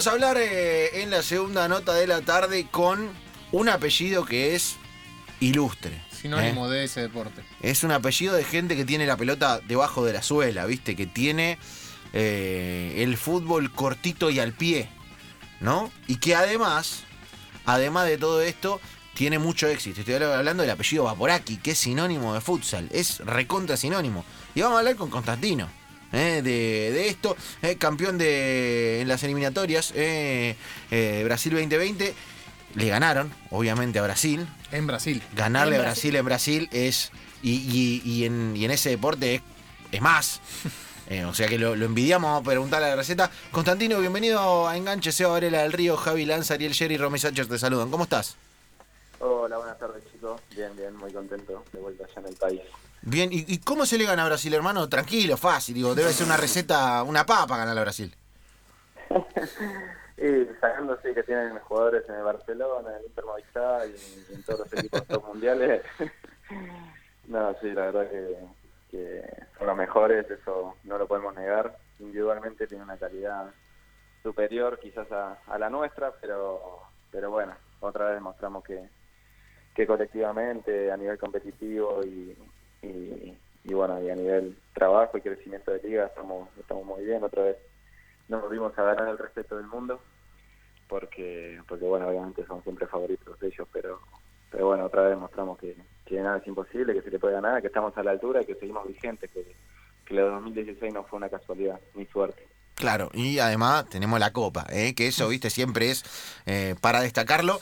Vamos a hablar eh, en la segunda nota de la tarde con un apellido que es ilustre. Sinónimo de ese deporte. Es un apellido de gente que tiene la pelota debajo de la suela, ¿viste? Que tiene eh, el fútbol cortito y al pie, ¿no? Y que además, además de todo esto, tiene mucho éxito. Estoy hablando del apellido Vaporaki, que es sinónimo de futsal. Es recontra sinónimo. Y vamos a hablar con Constantino. ¿Eh? de, esto, ¿eh? campeón de en las eliminatorias eh, Brasil 2020 le ganaron obviamente a Brasil en Brasil ganarle a Brasil en Brasil es y, en, ese deporte es, más o sea que lo, envidiamos, vamos a preguntarle a la receta. Constantino, bienvenido a Enganche, Seba Varela del Río, Javi Lanza, Ariel Jerry y Romé Sánchez te saludan. ¿Cómo estás? Hola, buenas tardes chicos. Bien, bien, muy contento de vuelta allá en el país. Bien, ¿y, cómo se le gana a Brasil, hermano? Tranquilo, fácil, digo, debe ser una receta, una papa ganar a Brasil. y sacando sí que tienen jugadores en el Barcelona, en el Inter Movistar y, en todos los equipos mundiales. no, sí, la verdad que, son los mejores, eso no lo podemos negar. Individualmente tiene una calidad superior quizás a, a la nuestra, pero, pero bueno, otra vez demostramos que, que colectivamente a nivel competitivo y, y, bueno, y a nivel trabajo y crecimiento de liga estamos, estamos muy bien. Otra vez nos volvimos a ganar el respeto del mundo porque, porque bueno, obviamente son siempre favoritos de ellos, pero, pero bueno, otra vez demostramos que, que nada es imposible, que se le puede ganar, que estamos a la altura y que seguimos vigentes, que, que el 2016 no fue una casualidad, ni suerte. Claro, y además tenemos la copa, ¿eh? que eso, viste, siempre es eh, para destacarlo.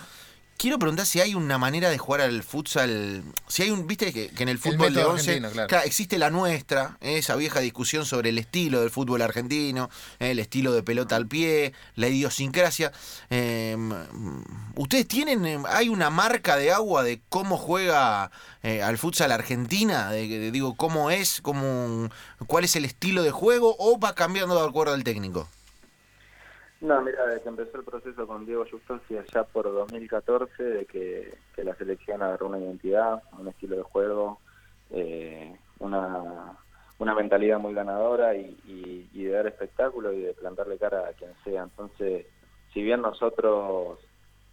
Quiero preguntar si hay una manera de jugar al futsal. Si hay un. Viste que, en el fútbol de 11. existe la nuestra, esa vieja discusión sobre el estilo del fútbol argentino, el estilo de pelota al pie, la idiosincrasia. Em, ¿Ustedes tienen. Em, hay una marca de agua de cómo juega eh, al futsal Argentina? De, digo, cómo es, cómo, cuál es el estilo de juego o va cambiando de acuerdo al técnico? No, mira, desde que empezó el proceso con Diego Justosi allá por 2014, de que, la selección agarró una identidad, un estilo de juego, eh, una, una mentalidad muy ganadora y, de dar espectáculo y de plantarle cara a quien sea. Entonces, si bien nosotros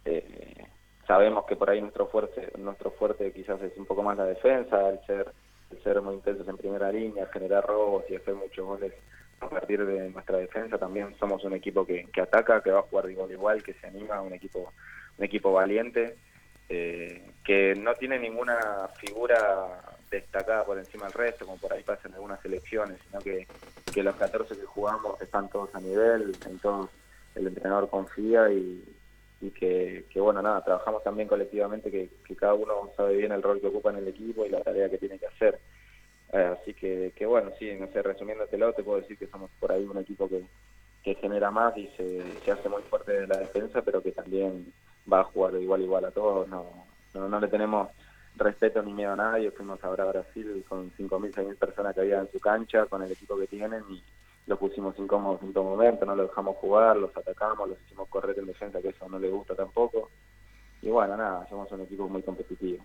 eh, sabemos que por ahí nuestro fuerte, nuestro fuerte quizás es un poco más la defensa, el ser, el ser muy intensos en primera línea, generar robos y hacer muchos goles a partir de nuestra defensa también somos un equipo que, que ataca, que va a jugar igual igual, que se anima, un equipo un equipo valiente, eh, que no tiene ninguna figura destacada por encima del resto, como por ahí pasa en algunas selecciones, sino que, que los 14 que jugamos están todos a nivel, en todos el entrenador confía y, y que, bueno, nada, trabajamos también colectivamente, que cada uno sabe bien el rol que ocupa en el equipo y la tarea que tiene que hacer. Eh, así que, que bueno, sí, no sé, resumiendo lado te puedo decir que somos por ahí un equipo que, que genera más y se, se hace muy fuerte de la defensa, pero que también va a jugar igual igual a todos. No, no, no le tenemos respeto ni miedo a nadie. Fuimos ahora a Brasil con 5.000, 6.000 personas que había en su cancha, con el equipo que tienen y lo pusimos incómodos en todo momento, no lo dejamos jugar, los atacamos, los hicimos correr en defensa, que eso no le gusta tampoco. Y bueno, nada, somos un equipo muy competitivo.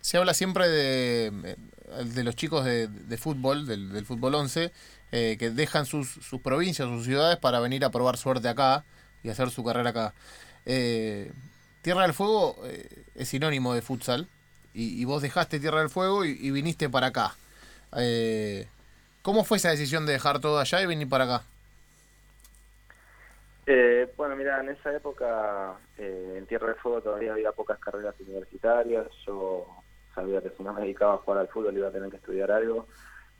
Se habla siempre de, de los chicos de, fútbol, del, fútbol 11, eh, que dejan sus, sus, provincias, sus ciudades para venir a probar suerte acá y hacer su carrera acá. Eh, Tierra del Fuego eh, es sinónimo de futsal y, vos dejaste Tierra del Fuego y, viniste para acá. ¿Cómo fue esa decisión de dejar todo allá y venir para acá? bueno, mira, en esa época en Tierra del Fuego todavía había pocas carreras universitarias. Sabía que si no me dedicaba a jugar al fútbol iba a tener que estudiar algo.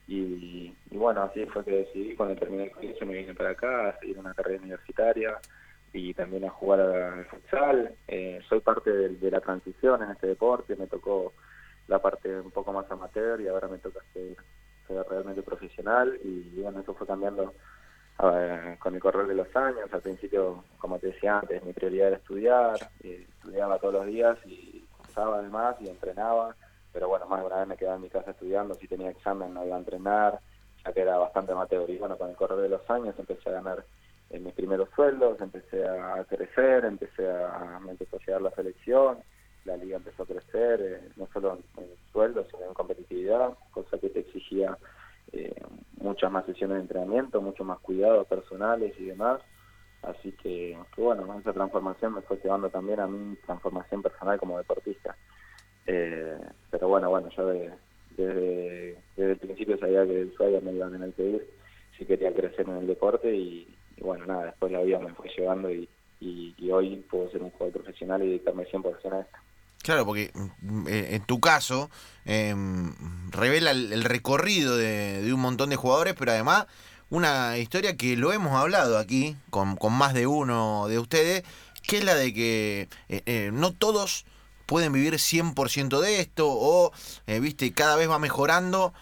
Y, bueno, así fue que decidí, cuando terminé el colegio me vine para acá a seguir una carrera universitaria y también a jugar al futsal. Eh, soy parte de, la transición en este deporte, me tocó la parte un poco más amateur y ahora me toca ser, realmente profesional y bueno, eso fue cambiando con el correr de los años. Al principio, como te decía antes, mi prioridad era estudiar, eh, estudiaba todos los días y además y entrenaba pero bueno, más de una vez me quedaba en mi casa estudiando, si tenía examen no iba a entrenar, ya que era bastante amateur. Y bueno, con el correr de los años empecé a ganar eh, mis primeros sueldos, empecé a crecer, empecé a, me empezó a llegar la selección, la liga empezó a crecer, eh, no solo en, sueldos, sino en competitividad, cosa que te exigía eh, muchas más sesiones de entrenamiento, mucho más cuidados personales y demás. Así que, bueno, esa transformación me fue llevando también a mi transformación personal como deportista. Eh, pero bueno, bueno, yo desde, el principio sabía que el sueño me iba a tener que ir si quería crecer en el deporte y, bueno, nada, después la vida me fue llevando y, y, hoy puedo ser un jugador profesional y dedicarme 100% a esto. Claro, porque mm, eh, en tu caso eh, revela el, recorrido de, un montón de jugadores, pero además una historia que lo hemos hablado aquí con, con más de uno de ustedes, que es la de que eh, eh, no todos pueden vivir 100% de esto o, eh, viste, cada vez va mejorando,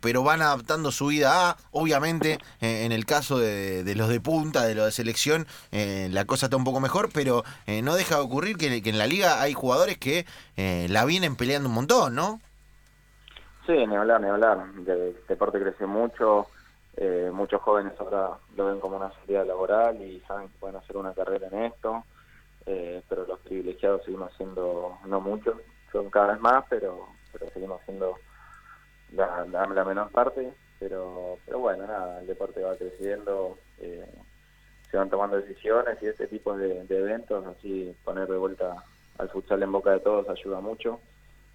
pero van adaptando su vida a, obviamente, en el caso de, los de punta, de los de selección, la cosa está un poco mejor, pero no deja de ocurrir que, que, en la liga hay jugadores que la vienen peleando un montón, ¿no? Sí, ni hablar, ni hablar. El deporte crece mucho, eh, muchos jóvenes ahora lo ven como una salida laboral y saben que pueden hacer una carrera en esto, eh, pero los privilegiados seguimos siendo, no muchos, son cada vez más, pero, pero seguimos siendo la, la, menor parte. Pero, pero bueno, nada, el deporte va creciendo, eh, se van tomando decisiones y este tipo de, eventos, así poner de vuelta al futsal en boca de todos ayuda mucho.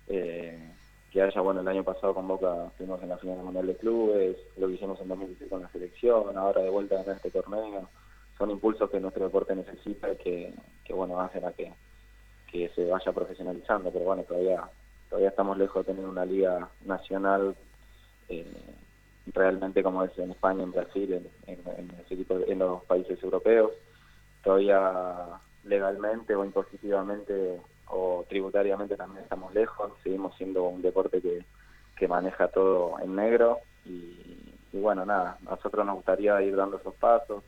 Eh, que haya, bueno, el año pasado con Boca fuimos en la final mundial de clubes, lo que hicimos en 2016 con la selección, ahora de vuelta en este torneo, son impulsos que nuestro deporte necesita y que, que bueno, hacen a que, que se vaya profesionalizando, pero bueno, todavía todavía estamos lejos de tener una liga nacional eh, realmente como es en España, en Brasil, en, en, en los países europeos. Todavía legalmente o impositivamente o tributariamente también estamos lejos, seguimos siendo un deporte que, que maneja todo en negro y, bueno, nada, a nosotros nos gustaría ir dando esos pasos,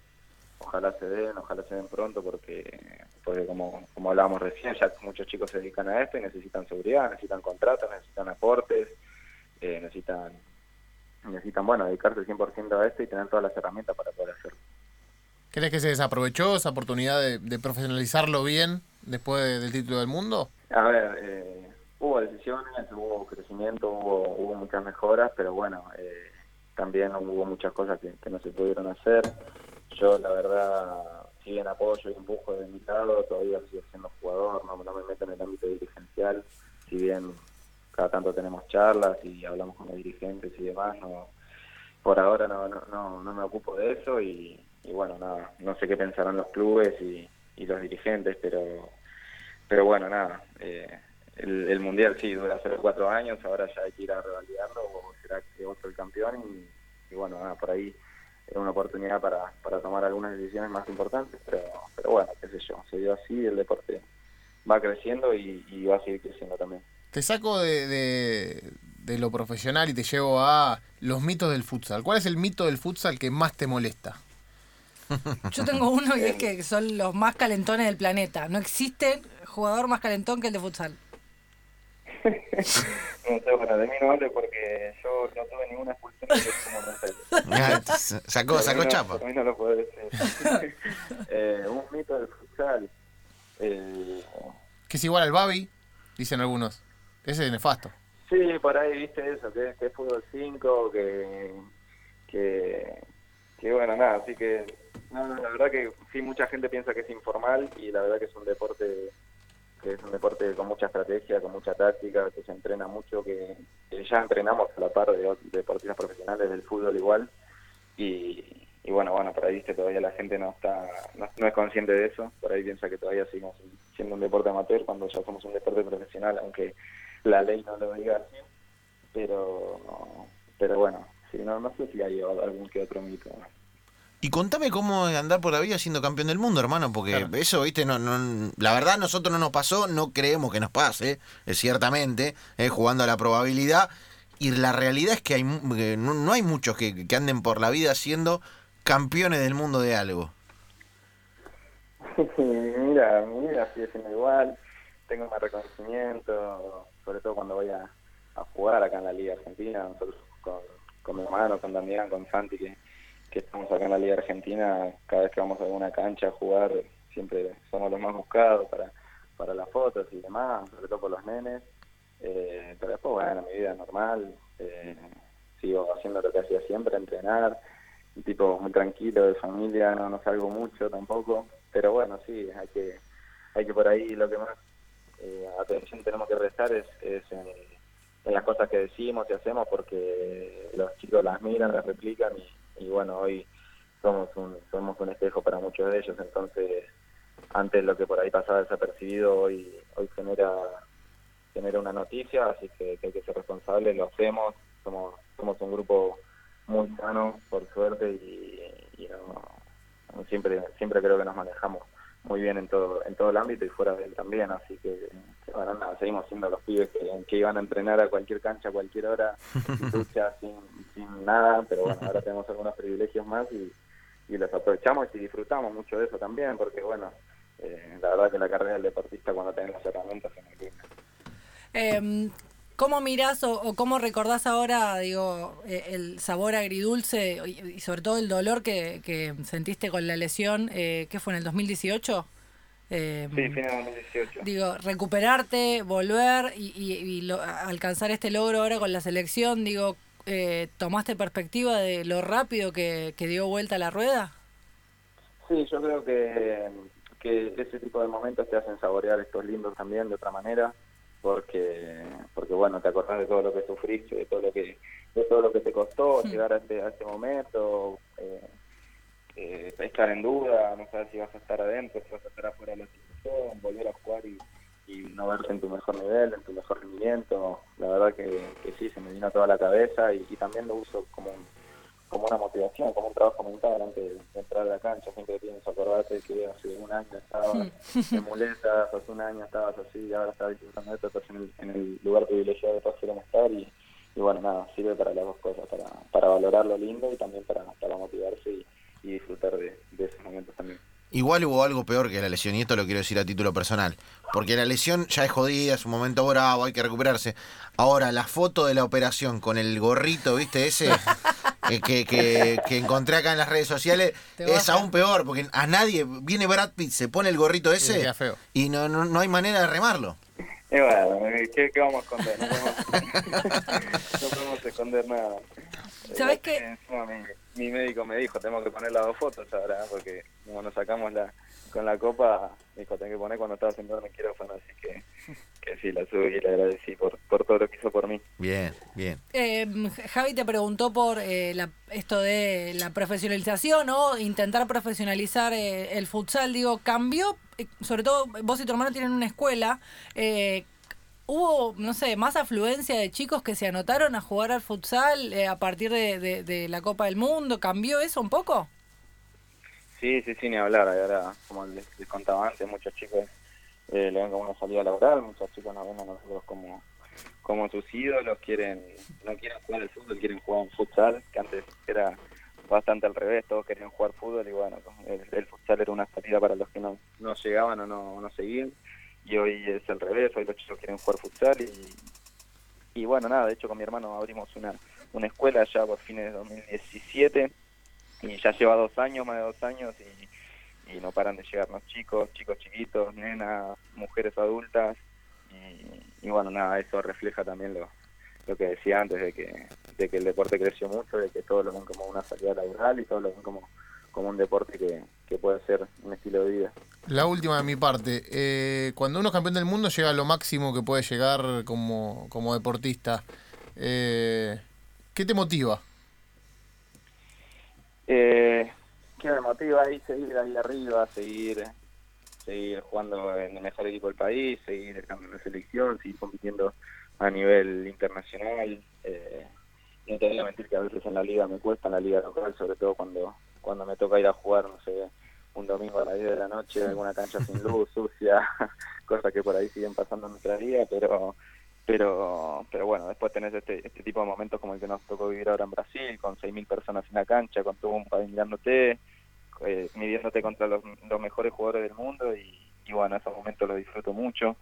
ojalá se den, ojalá se den pronto porque, porque como, como hablábamos recién, ya muchos chicos se dedican a esto y necesitan seguridad, necesitan contratos, necesitan aportes, eh, necesitan, necesitan, bueno, dedicarse 100% a esto y tener todas las herramientas para poder hacerlo. ¿Crees que se desaprovechó esa oportunidad de profesionalizarlo bien después del título del mundo? A ver, eh, hubo decisiones, hubo crecimiento, hubo, hubo muchas mejoras, pero bueno, eh, también hubo muchas cosas que, no se pudieron hacer. Yo, la verdad, si bien apoyo y empujo de mi lado, todavía sigo siendo jugador, no, no me meto en el ámbito dirigencial, si bien cada tanto tenemos charlas y hablamos con los dirigentes y demás, no por ahora no, no, no, me ocupo de eso y, bueno, nada, no sé qué pensarán los clubes y, y los dirigentes, pero pero bueno, nada, eh, el, Mundial sí dura hace cuatro años, ahora ya hay que ir a revalidarlo o será que otro el campeón y, bueno, nada, por ahí era una oportunidad para, para tomar algunas decisiones más importantes, pero, pero bueno, qué sé yo, se dio así, el deporte va creciendo y, va a seguir creciendo también. Te saco de, de, de, lo profesional y te llevo a los mitos del futsal. ¿Cuál es el mito del futsal que más te molesta? Yo tengo uno y es que son los más calentones del planeta. No existe jugador más calentón que el de futsal. no sé, bueno, de mí no hable porque yo no tuve ninguna expulsión como sacó, sacó chapa. A mí no lo puedo decir. eh, un mito del futsal. Eh, que es igual al Babi, dicen algunos. Ese es nefasto. Sí, por ahí viste eso, que, que es fútbol 5, que, que, que bueno, nada, así que no, la verdad que sí, mucha gente piensa que es informal y la verdad que es un deporte que es un deporte con mucha estrategia, con mucha táctica, que se entrena mucho, que, ya entrenamos a la par de, deportistas profesionales del fútbol igual. Y, bueno, bueno, por ahí viste todavía la gente no está no, es consciente de eso, por ahí piensa que todavía seguimos siendo un deporte amateur cuando ya somos un deporte profesional, aunque la ley no lo diga así, pero pero bueno, sí, no, no sé si hay algún que otro mito. Y contame cómo andar por la vida siendo campeón del mundo, hermano, porque eso, viste, no, no, la verdad a nosotros no nos pasó, no creemos que nos pase, eh, ciertamente, eh, jugando a la probabilidad. Y la realidad es que hay, no, hay muchos que, anden por la vida siendo campeones del mundo de algo. mira, mira, sigue siendo igual, tengo más reconocimiento, sobre todo cuando voy a, jugar acá en la Liga Argentina, nosotros con, con mi hermano, con Damián, con Santi, que estamos acá en la Liga Argentina, cada vez que vamos a alguna cancha a jugar, siempre somos los más buscados para, para las fotos y demás, sobre todo por los nenes. Eh, pero después, bueno, mi vida normal, eh, sigo haciendo lo que hacía siempre, entrenar. Un tipo muy tranquilo, de familia, no, no salgo mucho tampoco, pero bueno, sí, hay que, hay que por ahí lo que más eh, atención tenemos que restar es, es en, las cosas que decimos y hacemos porque los chicos las miran, las replican y, bueno, hoy somos un, somos un espejo para muchos de ellos, entonces antes lo que por ahí pasaba desapercibido hoy, hoy genera genera una noticia, así que, hay que ser responsable, lo hacemos, somos, somos un grupo muy sano, por suerte, y, siempre, siempre creo que nos manejamos muy bien en todo en todo el ámbito y fuera de él también, así que bueno, nada, seguimos siendo los pibes que, que, iban a entrenar a cualquier cancha a cualquier hora, sin, sin nada, pero bueno, ahora tenemos algunos privilegios más y, y los aprovechamos y disfrutamos mucho de eso también, porque bueno, eh, la verdad que la carrera del deportista cuando tenés las herramientas es muy linda. Eh, ¿Cómo mirás o, cómo recordás ahora, digo, eh, el sabor agridulce y, sobre todo el dolor que, sentiste con la lesión? Eh, ¿Qué fue en el 2018? Eh, sí, final 2018. Digo, recuperarte, volver y, alcanzar este logro ahora con la selección, digo, eh, ¿tomaste perspectiva de lo rápido que, dio vuelta la rueda? Sí, yo creo que, que ese tipo de momentos te hacen saborear estos lindos también de otra manera porque porque bueno te acordás de todo lo que sufriste de todo lo que de todo lo que te costó llegar a este, a este momento eh, eh, estar en duda no sabes si vas a estar adentro si vas a estar afuera de la situación volver a jugar y, y no verte en tu mejor nivel en tu mejor rendimiento la verdad que, que sí se me vino toda la cabeza y, y también lo uso como un como una motivación, como un trabajo mental antes de entrar a la cancha. Siempre tienes que acordarte que hace año estabas en muletas, hace un año estabas así, y ahora estás disfrutando de esto, estás en el, en el lugar privilegiado de todos queremos estar y, y, bueno, nada, sirve para las dos cosas, para, para valorar lo lindo y también para, para motivarse y, y disfrutar de, de esos momentos también. Igual hubo algo peor que la lesión, y esto lo quiero decir a título personal. Porque la lesión ya es jodida, es un momento bravo, hay que recuperarse. Ahora, la foto de la operación con el gorrito, ¿viste? Ese que, que, que, encontré acá en las redes sociales es aún peor, porque a nadie, viene Brad Pitt, se pone el gorrito ese y no, no, no hay manera de remarlo. Y bueno, ¿qué, vamos a esconder? No podemos, esconder nada. ¿Sabes qué? mi, médico me dijo, tengo que poner las dos fotos ahora, porque como nos sacamos la con la copa, me dijo, tengo que poner cuando estaba sentado en el quirófano, así que, que sí, la subí y le agradecí por, por todo lo que hizo por mí. Bien, bien. Eh, Javi te preguntó por eh, la, esto de la profesionalización o intentar profesionalizar eh, el futsal, digo, cambió, eh, sobre todo vos y tu hermano tienen una escuela, ¿Hubo, no sé, más afluencia de chicos que se anotaron a jugar al futsal a partir de, de, la Copa del Mundo? ¿Cambió eso un poco? Sí, sí, sí, ni hablar. Ahora, como les, contaba antes, muchos chicos eh, le ven como una salida laboral, muchos chicos nos ven a nosotros como, como sus ídolos, quieren no quieren jugar al fútbol, quieren jugar un futsal, que antes era bastante al revés, todos querían jugar fútbol y bueno, el, futsal era una salida para los que no, no llegaban o no, no seguían y hoy es al revés, hoy los chicos quieren jugar futsal y, y bueno, nada, de hecho con mi hermano abrimos una, una escuela ya por fines de 2017 y ya lleva dos años, más de dos años, y, y no paran de llegarnos chicos, chicos chiquitos, nenas, mujeres adultas, y, bueno, nada, eso refleja también lo, lo que decía antes, de que, de que el deporte creció mucho, de que todos lo ven como una salida laboral y todos lo ven como, como un deporte que, que puede ser un estilo de vida. La última de mi parte, eh, cuando uno es campeón del mundo llega a lo máximo que puede llegar como, como deportista. Eh, ¿Qué te motiva? Eh, ¿Qué me motiva ahí? Seguir ahí arriba, seguir seguir jugando en el mejor equipo del país, seguir campeón de selección, seguir compitiendo a nivel internacional. Eh, no te voy a mentir que a veces en la liga me cuesta, en la liga local, sobre todo cuando cuando me toca ir a jugar, no sé, un domingo a las 10 de la noche en alguna cancha sin luz, sucia, cosas que por ahí siguen pasando en nuestra vida, pero pero pero bueno, después tenés este, este tipo de momentos como el que nos tocó vivir ahora en Brasil, con 6.000 personas en la cancha, con todo un país mirándote, eh, midiéndote contra los, los, mejores jugadores del mundo y, bueno, esos momentos los disfruto mucho,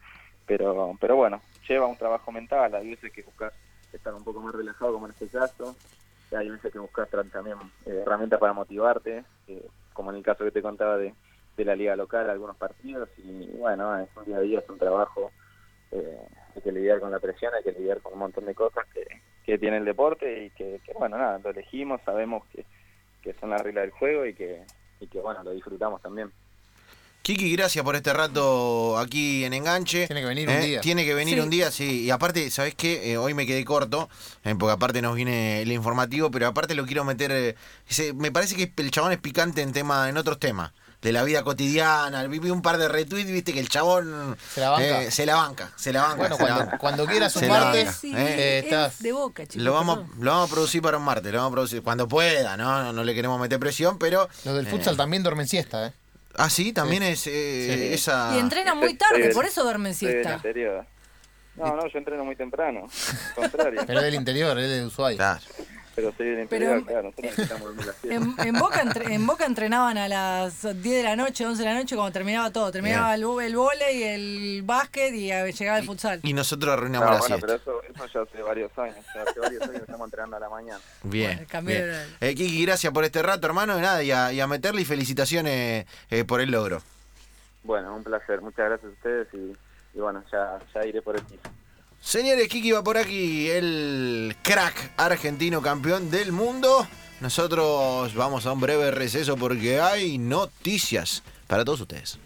pero pero bueno, lleva un trabajo mental, hay veces que buscas estar un poco más relajado como en este caso, hay veces que buscas también eh, herramientas para motivarte, eh, como en el caso que te contaba de, de la liga local, algunos partidos, y bueno, es un día a día, es un trabajo eh, hay que lidiar con la presión, hay que lidiar con un montón de cosas que, que tiene el deporte y que, bueno, nada, lo elegimos, sabemos que, que son la regla del juego y que, y que bueno, lo disfrutamos también. Kiki, gracias por este rato aquí en Enganche. Tiene que venir un ¿Eh? día. Tiene que venir un día, sí. Y aparte, ¿sabes qué? Eh, hoy me quedé corto, eh, porque aparte nos viene el informativo, pero aparte lo quiero meter... eh, ese- me parece que el chabón es picante en tema en otros temas. De la vida cotidiana. Vi un par de retweets, viste que el chabón... Se la banca. eh, se la banca, se la banca. Bueno, se la cuando, banca. cuando quieras Se sumarte, Sí, eh, es estás- de boca, chicos. Lo vamos, lo vamos a producir para un martes, lo vamos a producir cuando pueda, ¿no? No, no le queremos meter presión, pero... los del eh, futsal también duermen siesta, ¿eh? Ah, sí, también es eh, Sí. esa... Y entrenan muy tarde, estoy por eso duermen siesta. No, no, yo entreno muy temprano. Al contrario. Pero es del interior, es de Ushuaia. Claro. Pero soy del Pero interior, en- claro. Nosotros siesta. En, en Boca entre- en Boca entrenaban a las 10 de la noche, 11 de la noche, cuando terminaba todo. Terminaba el, el vóley, el básquet y eh, llegaba el futsal. Y nosotros arruinamos No, la bueno, siesta. pero eso, eso ya hace varios años. Ya hace varios años que estamos entrenando a la mañana. Bien. Bueno, cambié bien. de. Eh, Kiki, gracias por este rato, hermano. Y nada, y a, y a meterle y felicitaciones eh, por el logro. Bueno, un placer. Muchas gracias a ustedes y, y bueno, ya, ya iré por el piso. Señores, Kiki va por aquí, el crack argentino campeón del mundo. Nosotros vamos a un breve receso porque hay noticias para todos ustedes.